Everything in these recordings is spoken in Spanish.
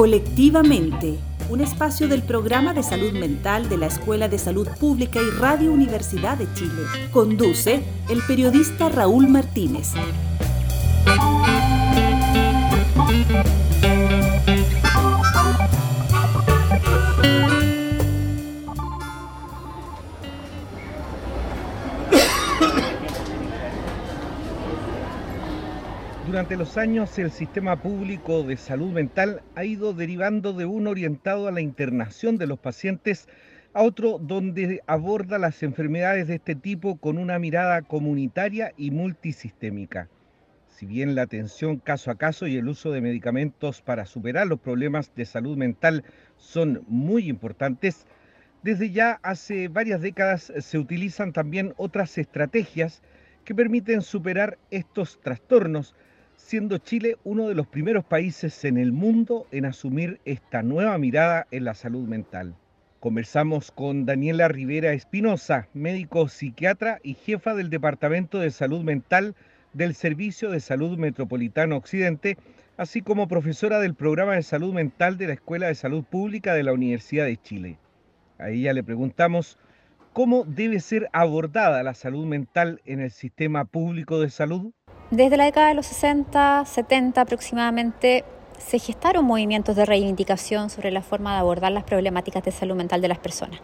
Colectivamente, un espacio del programa de salud mental de la Escuela de Salud Pública y Radio Universidad de Chile. Conduce el periodista Raúl Martínez. Durante los años el sistema público de salud mental ha ido derivando de uno orientado a la internación de los pacientes a otro donde aborda las enfermedades de este tipo con una mirada comunitaria y multisistémica. Si bien la atención caso a caso y el uso de medicamentos para superar los problemas de salud mental son muy importantes, desde ya hace varias décadas se utilizan también otras estrategias que permiten superar estos trastornos siendo Chile uno de los primeros países en el mundo en asumir esta nueva mirada en la salud mental. Conversamos con Daniela Rivera Espinosa, médico psiquiatra y jefa del Departamento de Salud Mental del Servicio de Salud Metropolitano Occidente, así como profesora del programa de salud mental de la Escuela de Salud Pública de la Universidad de Chile. A ella le preguntamos cómo debe ser abordada la salud mental en el sistema público de salud. Desde la década de los 60, 70 aproximadamente, se gestaron movimientos de reivindicación sobre la forma de abordar las problemáticas de salud mental de las personas.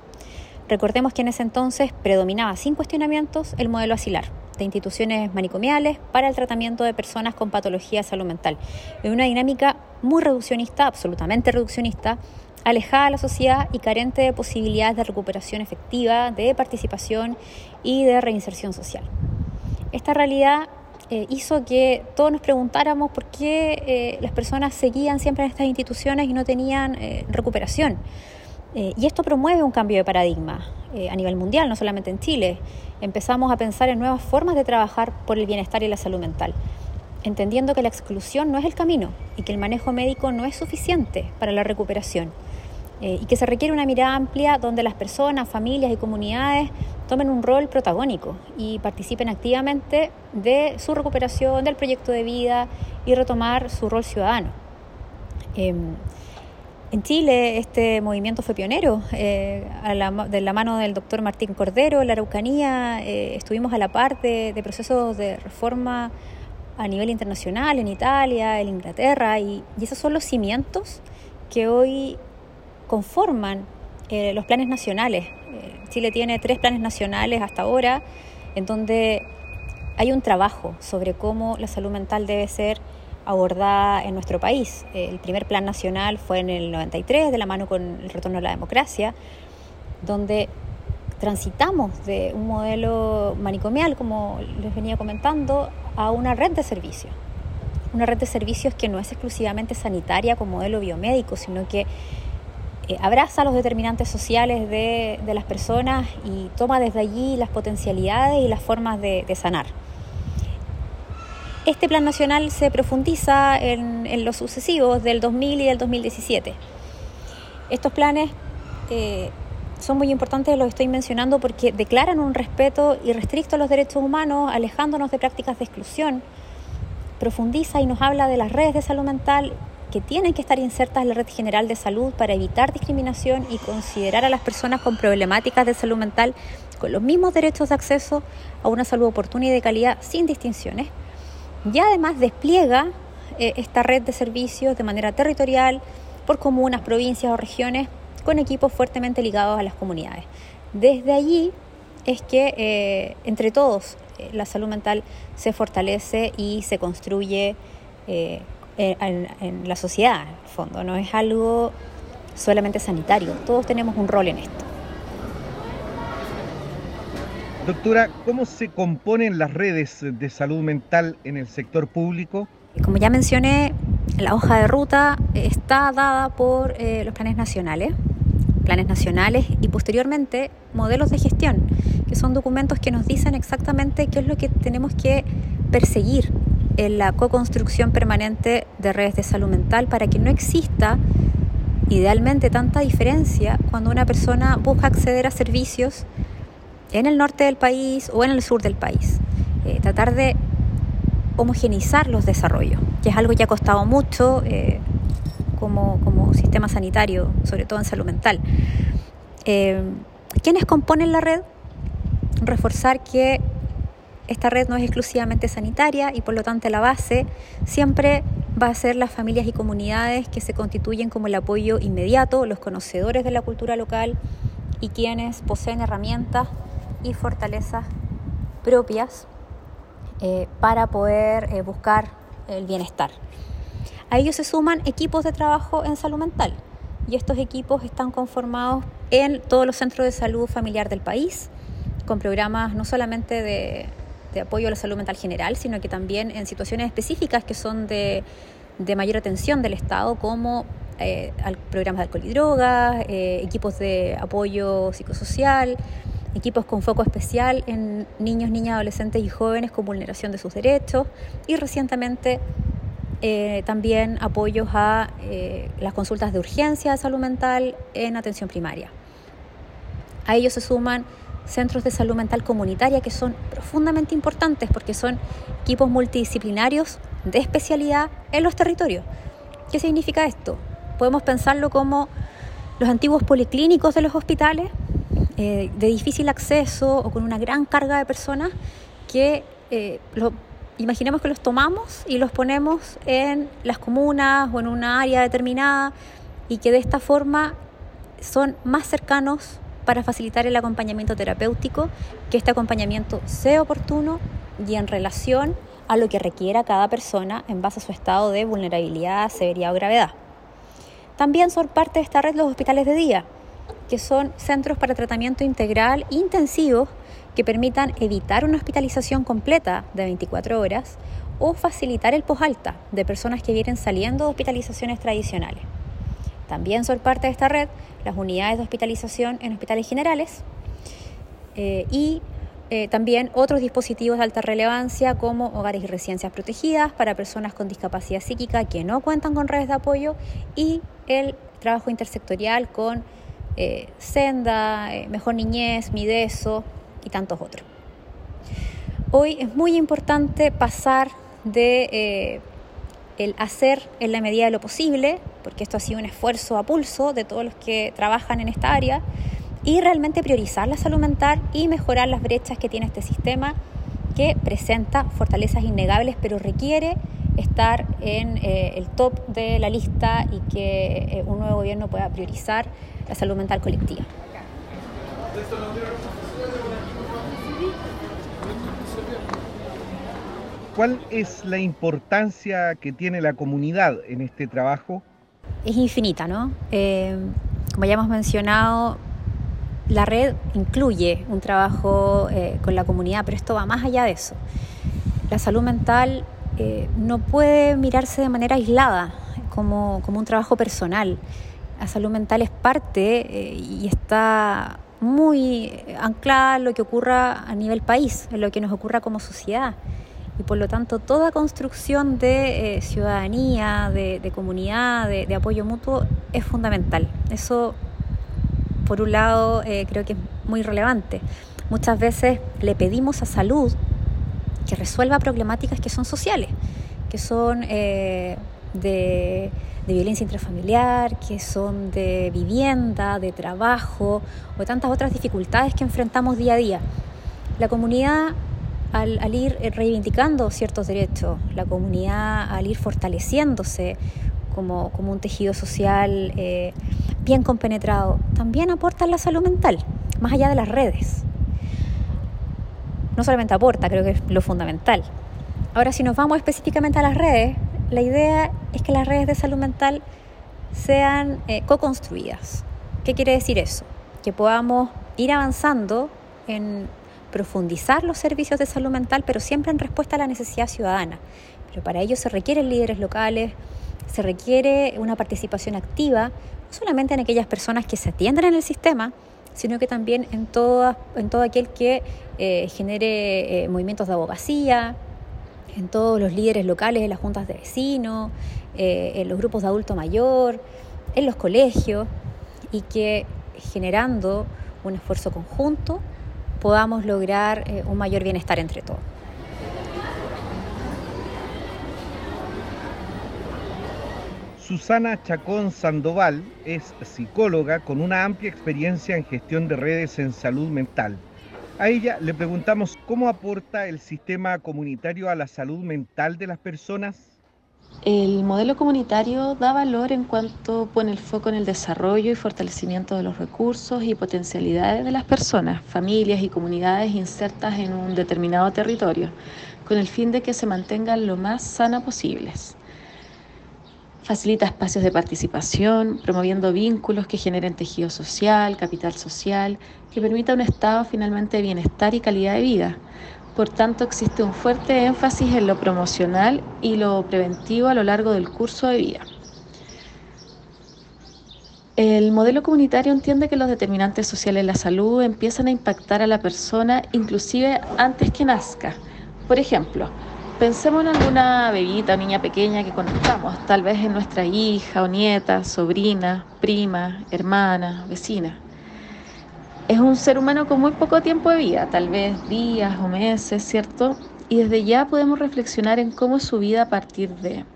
Recordemos que en ese entonces predominaba sin cuestionamientos el modelo asilar de instituciones manicomiales para el tratamiento de personas con patología de salud mental, en una dinámica muy reduccionista, absolutamente reduccionista, alejada de la sociedad y carente de posibilidades de recuperación efectiva, de participación y de reinserción social. Esta realidad eh, hizo que todos nos preguntáramos por qué eh, las personas seguían siempre en estas instituciones y no tenían eh, recuperación. y esto promueve un cambio de paradigma a nivel mundial, no solamente en Chile. Empezamos a pensar en nuevas formas de trabajar por el bienestar y la salud mental, entendiendo que la exclusión no es el camino y que el manejo médico no es suficiente para la recuperación. Y que se requiere una mirada amplia donde las personas, familias y comunidades tomen un rol protagónico y participen activamente de su recuperación, del proyecto de vida y retomar su rol ciudadano. Em, en Chile este movimiento fue pionero, eh, de la mano del doctor Martín Cordero, la Araucanía, eh, estuvimos a la par de, procesos de reforma a nivel internacional, en Italia, en Inglaterra, y, esos son los cimientos que hoy conforman eh, los planes nacionales Chile tiene tres planes nacionales hasta ahora, en donde hay un trabajo sobre cómo la salud mental debe ser abordada en nuestro país. El primer plan nacional fue en el 93, de la mano con el retorno a la democracia, donde transitamos de un modelo manicomial, como les venía comentando, a una red de servicios. Una red de servicios que no es exclusivamente sanitaria como modelo biomédico, sino que eh, abraza los determinantes sociales de, las personas y toma desde allí las potencialidades y las formas de, sanar. Este plan nacional se profundiza en, los sucesivos del 2000 y del 2017. Estos planes eh, son muy importantes, los estoy mencionando porque declaran un respeto irrestricto a los derechos humanos, alejándonos de prácticas de exclusión, profundiza y nos habla de las redes de salud mental que tienen que estar insertas en la red general de salud para evitar discriminación y considerar a las personas con problemáticas de salud mental con los mismos derechos de acceso a una salud oportuna y de calidad sin distinciones. Y además despliega eh, esta red de servicios de manera territorial por comunas, provincias o regiones con equipos fuertemente ligados a las comunidades. Desde allí es que eh, entre todos eh, la salud mental se fortalece y se construye en, la sociedad, en el fondo, no es algo solamente sanitario, todos tenemos un rol en esto. Doctora, ¿cómo se componen las redes de salud mental en el sector público? Como ya mencioné, la hoja de ruta está dada por eh, los planes nacionales, planes nacionales y posteriormente modelos de gestión, que son documentos que nos dicen exactamente qué es lo que tenemos que perseguir en la co-construcción permanente de redes de salud mental para que no exista idealmente tanta diferencia cuando una persona busca acceder a servicios en el norte del país o en el sur del país. Eh, tratar de homogenizar los desarrollos, que es algo que ha costado mucho. Eh, como, como sistema sanitario, sobre todo en salud mental. Eh, ¿Quiénes componen la red? Reforzar que esta red no es exclusivamente sanitaria y por lo tanto la base siempre va a ser las familias y comunidades que se constituyen como el apoyo inmediato, los conocedores de la cultura local y quienes poseen herramientas y fortalezas propias eh, para poder eh, buscar el bienestar. A ellos se suman equipos de trabajo en salud mental y estos equipos están conformados en todos los centros de salud familiar del país, con programas no solamente de, apoyo a la salud mental general, sino que también en situaciones específicas que son de, mayor atención del Estado, como eh, programas de alcohol y drogas, eh, equipos de apoyo psicosocial, equipos con foco especial en niños, niñas, adolescentes y jóvenes con vulneración de sus derechos y recientemente eh, también apoyos a las consultas de urgencia de salud mental en atención primaria. A ellos se suman centros de salud mental comunitaria que son profundamente importantes porque son equipos multidisciplinarios de especialidad en los territorios. ¿Qué significa esto? Podemos pensarlo como los antiguos policlínicos de los hospitales, eh, de difícil acceso o con una gran carga de personas que lo imaginemos que los tomamos y los ponemos en las comunas o en una área determinada y que de esta forma son más cercanos para facilitar el acompañamiento terapéutico, que este acompañamiento sea oportuno y en relación a lo que requiera cada persona en base a su estado de vulnerabilidad, severidad o gravedad. También son parte de esta red los hospitales de día, que son centros para tratamiento integral intensivos que permitan evitar una hospitalización completa de 24 horas o facilitar el posalta de personas que vienen saliendo de hospitalizaciones tradicionales. También son parte de esta red las unidades de hospitalización en hospitales generales eh, y eh, también otros dispositivos de alta relevancia como hogares y residencias protegidas para personas con discapacidad psíquica que no cuentan con redes de apoyo y el trabajo intersectorial con eh, Senda, Mejor Niñez, Mideso, y tantos otros. Hoy es muy importante pasar de el hacer en la medida de lo posible, porque esto ha sido un esfuerzo a pulso de todos los que trabajan en esta área, y realmente priorizar la salud mental y mejorar las brechas que tiene este sistema que presenta fortalezas innegables, pero requiere estar en eh, el top de la lista y que eh, un nuevo gobierno pueda priorizar la salud mental colectiva. ¿Cuál es la importancia que tiene la comunidad en este trabajo? Es infinita, ¿no? Eh, como ya hemos mencionado, la red incluye un trabajo eh, con la comunidad, pero esto va más allá de eso. La salud mental eh, no puede mirarse de manera aislada, como, como, un trabajo personal. La salud mental es parte y está muy anclada en lo que ocurra a nivel país, en lo que nos ocurra como sociedad y por lo tanto toda construcción de eh, ciudadanía, de, comunidad, de, apoyo mutuo es fundamental. Eso, por un lado, eh, creo que es muy relevante. Muchas veces le pedimos a salud que resuelva problemáticas que son sociales, que son eh, de, de violencia intrafamiliar, que son de vivienda, de trabajo o tantas otras dificultades que enfrentamos día a día. La comunidad al, ir eh, reivindicando ciertos derechos, la comunidad al ir fortaleciéndose como, un tejido social eh, bien compenetrado, también aporta la salud mental, más allá de las redes. No solamente aporta, creo que es lo fundamental. Ahora, si nos vamos específicamente a las redes, la idea es que las redes de salud mental sean eh, co-construidas. ¿Qué quiere decir eso? Que podamos ir avanzando en profundizar los servicios de salud mental, pero siempre en respuesta a la necesidad ciudadana. Pero para ello se requieren líderes locales, se requiere una participación activa, no solamente en aquellas personas que se atienden en el sistema, sino que también en, todo, en todo aquel que eh, genere eh, movimientos de abogacía, en todos los líderes locales, en las juntas de vecinos, eh, en los grupos de adulto mayor, en los colegios, y que generando un esfuerzo conjunto podamos lograr eh, un mayor bienestar entre todos. Susana Chacón Sandoval es psicóloga con una amplia experiencia en gestión de redes en salud mental. A ella le preguntamos cómo aporta el sistema comunitario a la salud mental de las personas. El modelo comunitario da valor en cuanto pone el foco en el desarrollo y fortalecimiento de los recursos y potencialidades de las personas, familias y comunidades insertas en un determinado territorio, con el fin de que se mantengan lo más sana posibles. Facilita espacios de participación, promoviendo vínculos que generen tejido social, capital social, que permita un estado finalmente de bienestar y calidad de vida por tanto, existe un fuerte énfasis en lo promocional y lo preventivo a lo largo del curso de vida. El modelo comunitario entiende que los determinantes sociales de la salud empiezan a impactar a la persona inclusive antes que nazca. Por ejemplo, pensemos en alguna bebita o niña pequeña que conozcamos, tal vez en nuestra hija o nieta, sobrina, prima, hermana, vecina es un ser humano con muy poco tiempo de vida, tal vez días o meses, ¿cierto? Y desde ya podemos reflexionar en cómo su vida a partir de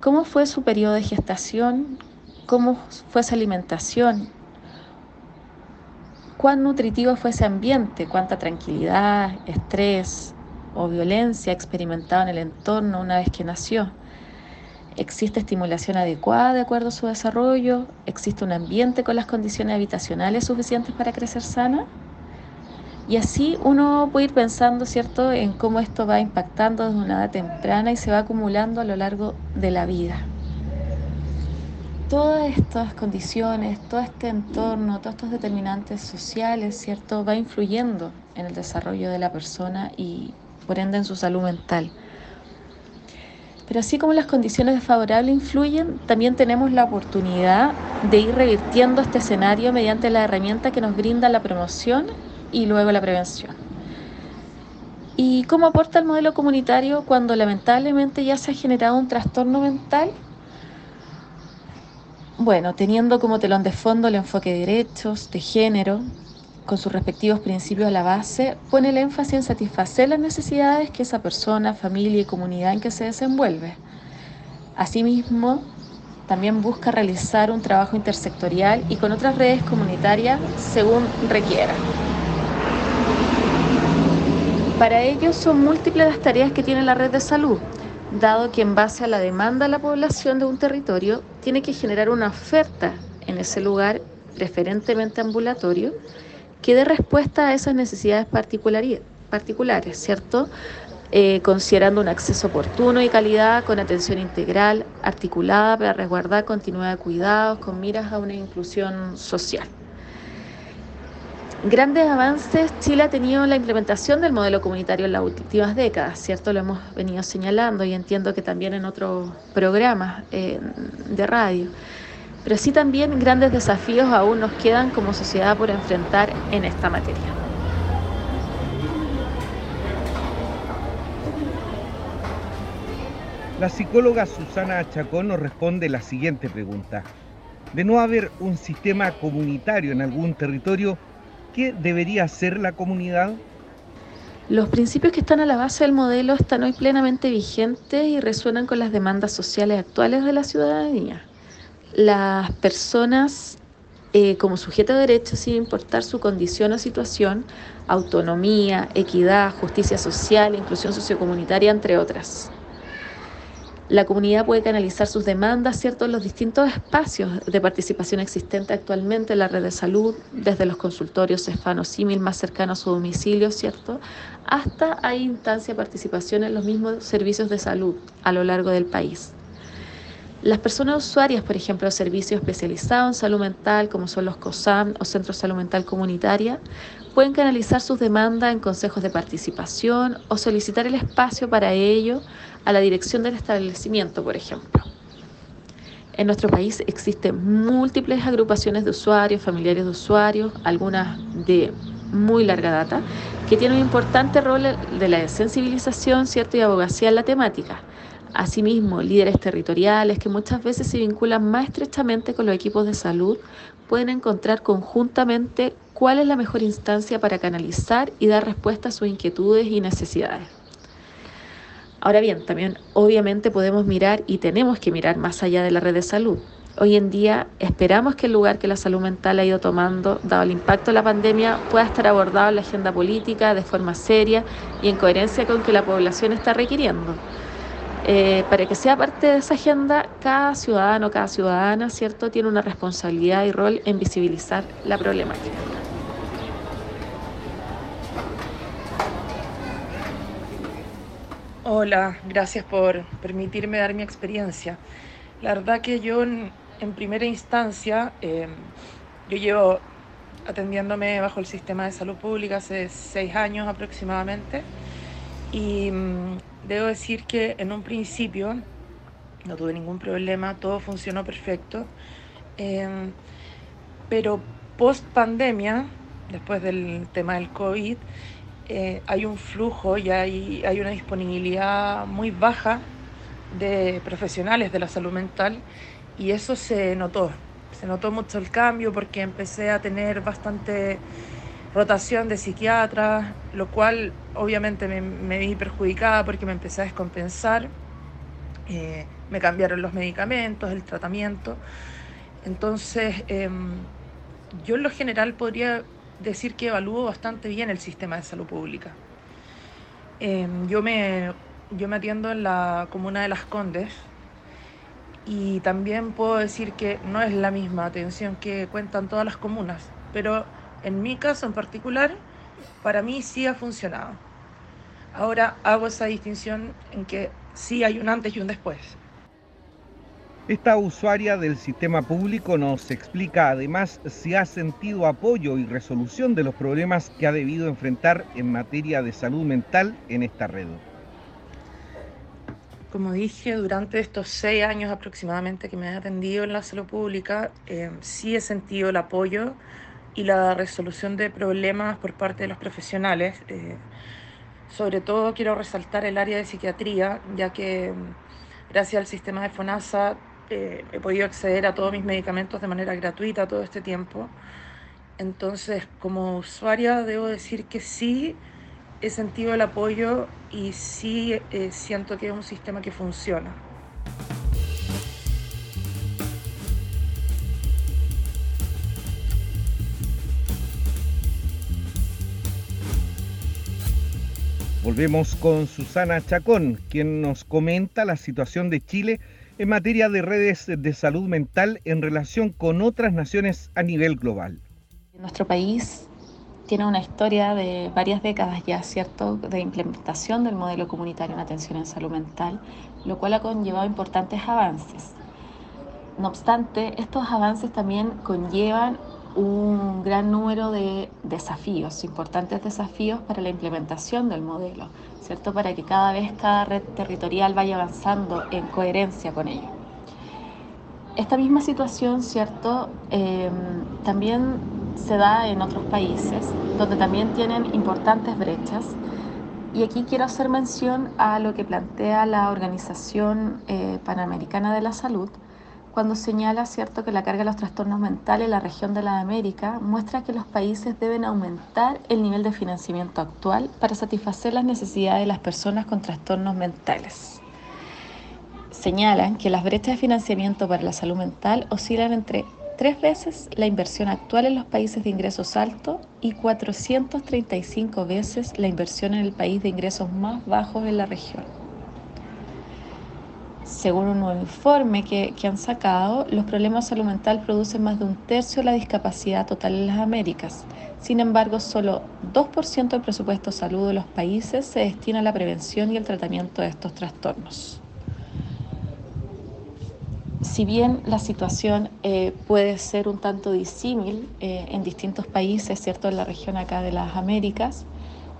cómo fue su periodo de gestación, cómo fue esa alimentación, cuán nutritivo fue ese ambiente, cuánta tranquilidad, estrés o violencia experimentado en el entorno una vez que nació existe estimulación adecuada de acuerdo a su desarrollo, existe un ambiente con las condiciones habitacionales suficientes para crecer sana. Y así uno puede ir pensando, ¿cierto?, en cómo esto va impactando desde una edad temprana y se va acumulando a lo largo de la vida. Todas estas condiciones, todo este entorno, todos estos determinantes sociales, ¿cierto?, va influyendo en el desarrollo de la persona y por ende en su salud mental. Pero así como las condiciones desfavorables influyen, también tenemos la oportunidad de ir revirtiendo este escenario mediante la herramienta que nos brinda la promoción y luego la prevención. ¿Y cómo aporta el modelo comunitario cuando lamentablemente ya se ha generado un trastorno mental? Bueno, teniendo como telón de fondo el enfoque de derechos, de género, con sus respectivos principios a la base, pone el énfasis en satisfacer las necesidades que esa persona, familia y comunidad en que se desenvuelve. Asimismo, también busca realizar un trabajo intersectorial y con otras redes comunitarias según requiera. Para ello son múltiples las tareas que tiene la red de salud, dado que en base a la demanda de la población de un territorio tiene que generar una oferta en ese lugar, preferentemente ambulatorio, que dé respuesta a esas necesidades particulares, ¿cierto? Eh, considerando un acceso oportuno y calidad con atención integral, articulada para resguardar continuidad de cuidados con miras a una inclusión social. Grandes avances Chile ha tenido en la implementación del modelo comunitario en las últimas décadas, ¿cierto? Lo hemos venido señalando y entiendo que también en otros programas eh, de radio pero sí también grandes desafíos aún nos quedan como sociedad por enfrentar en esta materia. La psicóloga Susana Chacón nos responde la siguiente pregunta. De no haber un sistema comunitario en algún territorio, ¿qué debería hacer la comunidad? Los principios que están a la base del modelo están hoy plenamente vigentes y resuenan con las demandas sociales actuales de la ciudadanía las personas eh, como sujeto de derechos, sin importar su condición o situación, autonomía, equidad, justicia social, inclusión sociocomunitaria, entre otras. La comunidad puede canalizar sus demandas ¿cierto? en los distintos espacios de participación existentes actualmente en la red de salud, desde los consultorios cefanos símil más cercanos a su domicilio, ¿cierto? hasta hay instancia de participación en los mismos servicios de salud a lo largo del país. Las personas usuarias, por ejemplo, de servicios especializados en salud mental, como son los COSAM o Centros Salud Mental Comunitaria, pueden canalizar sus demandas en consejos de participación o solicitar el espacio para ello a la dirección del establecimiento, por ejemplo. En nuestro país existen múltiples agrupaciones de usuarios, familiares de usuarios, algunas de muy larga data, que tienen un importante rol de la sensibilización ¿cierto? y abogacía en la temática Asimismo, líderes territoriales que muchas veces se vinculan más estrechamente con los equipos de salud pueden encontrar conjuntamente cuál es la mejor instancia para canalizar y dar respuesta a sus inquietudes y necesidades. Ahora bien, también obviamente podemos mirar y tenemos que mirar más allá de la red de salud. Hoy en día esperamos que el lugar que la salud mental ha ido tomando, dado el impacto de la pandemia, pueda estar abordado en la agenda política de forma seria y en coherencia con que la población está requiriendo. Eh, para que sea parte de esa agenda, cada ciudadano, cada ciudadana, ¿cierto?, tiene una responsabilidad y rol en visibilizar la problemática. Hola, gracias por permitirme dar mi experiencia. La verdad que yo en primera instancia, em, yo llevo atendiéndome bajo el sistema de salud pública hace seis años aproximadamente y mm, debo decir que en un principio no tuve ningún problema, todo funcionó perfecto, em, pero post pandemia, después del tema del COVID, eh, hay un flujo y hay, hay una disponibilidad muy baja de profesionales de la salud mental y eso se notó, se notó mucho el cambio porque empecé a tener bastante rotación de psiquiatras, lo cual obviamente me, vi perjudicada porque me empecé a descompensar, eh, me cambiaron los medicamentos, el tratamiento, entonces em, yo en lo general podría decir que evalúo bastante bien el sistema de salud pública. Em, yo, me, yo me atiendo en la comuna de Las Condes, y también puedo decir que no es la misma atención que cuentan todas las comunas, pero en mi caso en particular, para mí sí ha funcionado. Ahora hago esa distinción en que sí hay un antes y un después. Esta usuaria del sistema público nos explica además si ha sentido apoyo y resolución de los problemas que ha debido enfrentar en materia de salud mental en esta red. Como dije, durante estos seis años aproximadamente que me he atendido en la salud pública, eh, sí he sentido el apoyo y la resolución de problemas por parte de los profesionales. Eh, sobre todo quiero resaltar el área de psiquiatría, ya que mm, gracias al sistema de FONASA eh, he podido acceder a todos mis medicamentos de manera gratuita todo este tiempo. Entonces, como usuaria, debo decir que sí he sentido el apoyo y sí eh, siento que es un sistema que funciona. Volvemos con Susana Chacón, quien nos comenta la situación de Chile en materia de redes de salud mental en relación con otras naciones a nivel global. Nuestro país tiene una historia de varias décadas ya, ¿cierto?, de implementación del modelo comunitario en atención en salud mental, lo cual ha conllevado importantes avances. No obstante, estos avances también conllevan un gran número de desafíos, importantes desafíos para la implementación del modelo, ¿cierto? Para que cada vez cada red territorial vaya avanzando en coherencia con ello. Esta misma situación, ¿cierto? Eh, también se da en otros países, donde también tienen importantes brechas. Y aquí quiero hacer mención a lo que plantea la Organización eh, Panamericana de la Salud, cuando señala cierto que la carga de los trastornos mentales en la región de la América muestra que los países deben aumentar el nivel de financiamiento actual para satisfacer las necesidades de las personas con trastornos mentales. Señalan que las brechas de financiamiento para la salud mental oscilan entre tres veces la inversión actual en los países de ingresos altos y 435 veces la inversión en el país de ingresos más bajos en la región. Según un nuevo informe que, han sacado, los problemas de salud mental producen más de un tercio de la discapacidad total en las Américas. Sin embargo, solo 2% del presupuesto salud de los países se destina a la prevención y el tratamiento de estos trastornos si bien la situación eh, puede ser un tanto disímil eh, en distintos países, ¿cierto? En la región acá de las Américas,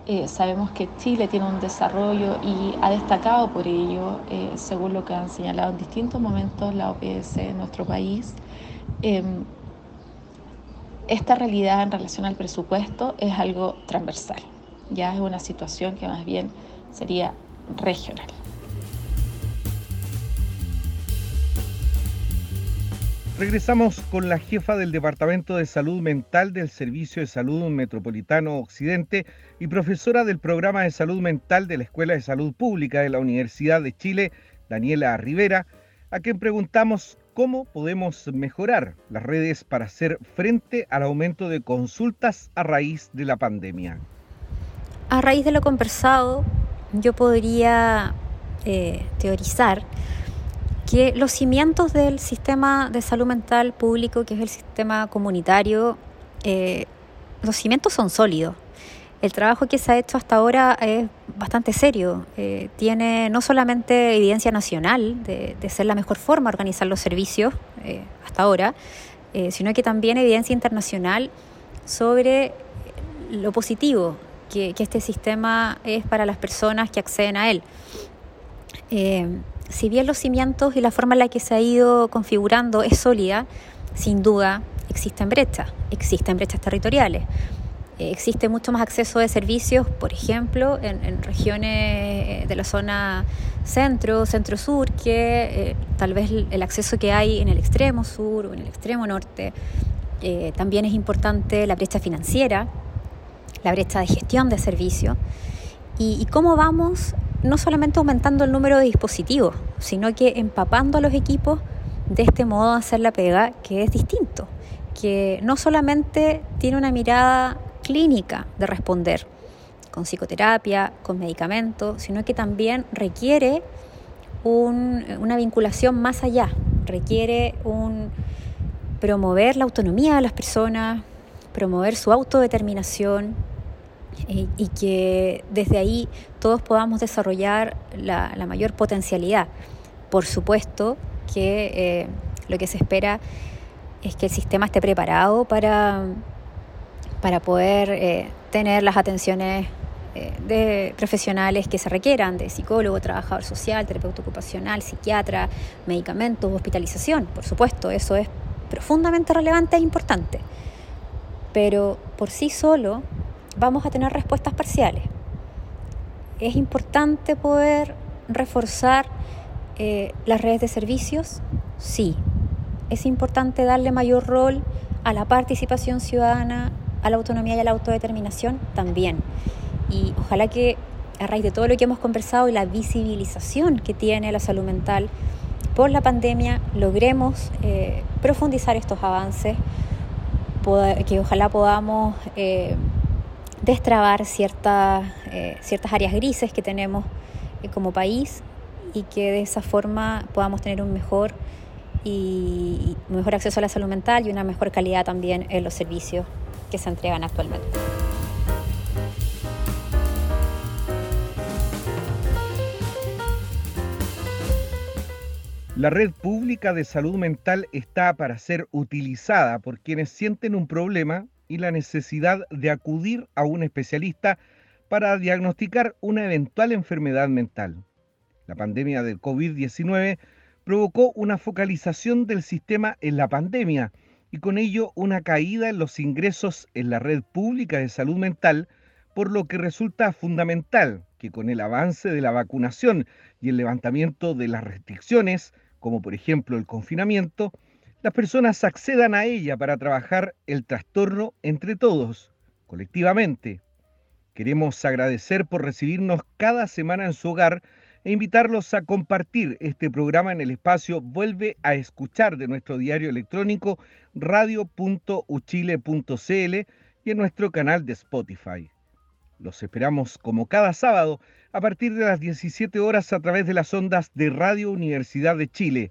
eh, sabemos que Chile tiene un desarrollo y ha destacado por ello, según lo que han señalado en distintos momentos la OPS en nuestro país. Em, esta realidad en relación al presupuesto es algo transversal, ya es una situación que más bien sería regional. Regresamos con la jefa del Departamento de Salud Mental del Servicio de Salud Metropolitano Occidente y profesora del Programa de Salud Mental de la Escuela de Salud Pública de la Universidad de Chile, Daniela Rivera, a quien preguntamos cómo podemos mejorar las redes para hacer frente al aumento de consultas a raíz de la pandemia. A raíz de lo conversado, yo podría eh, teorizar que los cimientos del sistema de salud mental público, que es el sistema comunitario, eh, los cimientos son sólidos. El trabajo que se ha hecho hasta ahora es bastante serio. Eh, tiene no solamente evidencia nacional de, ser la mejor forma de organizar los servicios eh, hasta ahora, sino que también evidencia internacional sobre lo positivo que, que, este sistema es para las personas que acceden a él si bien los cimientos y la forma en la que se ha ido configurando es sólida, sin duda existen brechas, existen brechas territoriales. Eh, existe mucho más acceso de servicios, por ejemplo, en, regiones de la zona centro, centro-sur, que eh, tal vez el acceso que hay en el extremo sur o en el extremo norte. Eh, también es importante la brecha financiera, la brecha de gestión de servicios. Y, y cómo vamos no solamente aumentando el número de dispositivos, sino que empapando a los equipos de este modo de hacer la pega que es distinto, que no solamente tiene una mirada clínica de responder con psicoterapia, con medicamentos, sino que también requiere una vinculación más allá, requiere un promover la autonomía de las personas, promover su autodeterminación, y, que desde ahí todos podamos desarrollar la, mayor potencialidad. Por supuesto que eh, lo que se espera es que el sistema esté preparado para, para poder eh, tener las atenciones eh, de profesionales que se requieran, de psicólogo, trabajador social, terapeuta ocupacional, psiquiatra, medicamentos, hospitalización. Por supuesto, eso es profundamente relevante e importante. Pero por sí solo vamos a tener respuestas parciales. Es importante poder reforzar eh, las redes de servicios, sí. Es importante darle mayor rol a la participación ciudadana, a la autonomía y a la autodeterminación también. Y ojalá que a raíz de todo lo que hemos conversado y la visibilización que tiene la salud mental por la pandemia, logremos eh, profundizar estos avances, que ojalá podamos eh, destrabar ciertas, eh, ciertas áreas grises que tenemos eh, como país y que de esa forma podamos tener un mejor y mejor acceso a la salud mental y una mejor calidad también en los servicios que se entregan actualmente. La red pública de salud mental está para ser utilizada por quienes sienten un problema y la necesidad de acudir a un especialista para diagnosticar una eventual enfermedad mental. La pandemia del COVID-19 provocó una focalización del sistema en la pandemia y con ello una caída en los ingresos en la red pública de salud mental, por lo que resulta fundamental que con el avance de la vacunación y el levantamiento de las restricciones, como por ejemplo el confinamiento, las personas accedan a ella para trabajar el trastorno entre todos, colectivamente. Queremos agradecer por recibirnos cada semana en su hogar e invitarlos a compartir este programa en el espacio Vuelve a escuchar de nuestro diario electrónico radio.uchile.cl y en nuestro canal de Spotify. Los esperamos como cada sábado a partir de las 17 horas a través de las ondas de Radio Universidad de Chile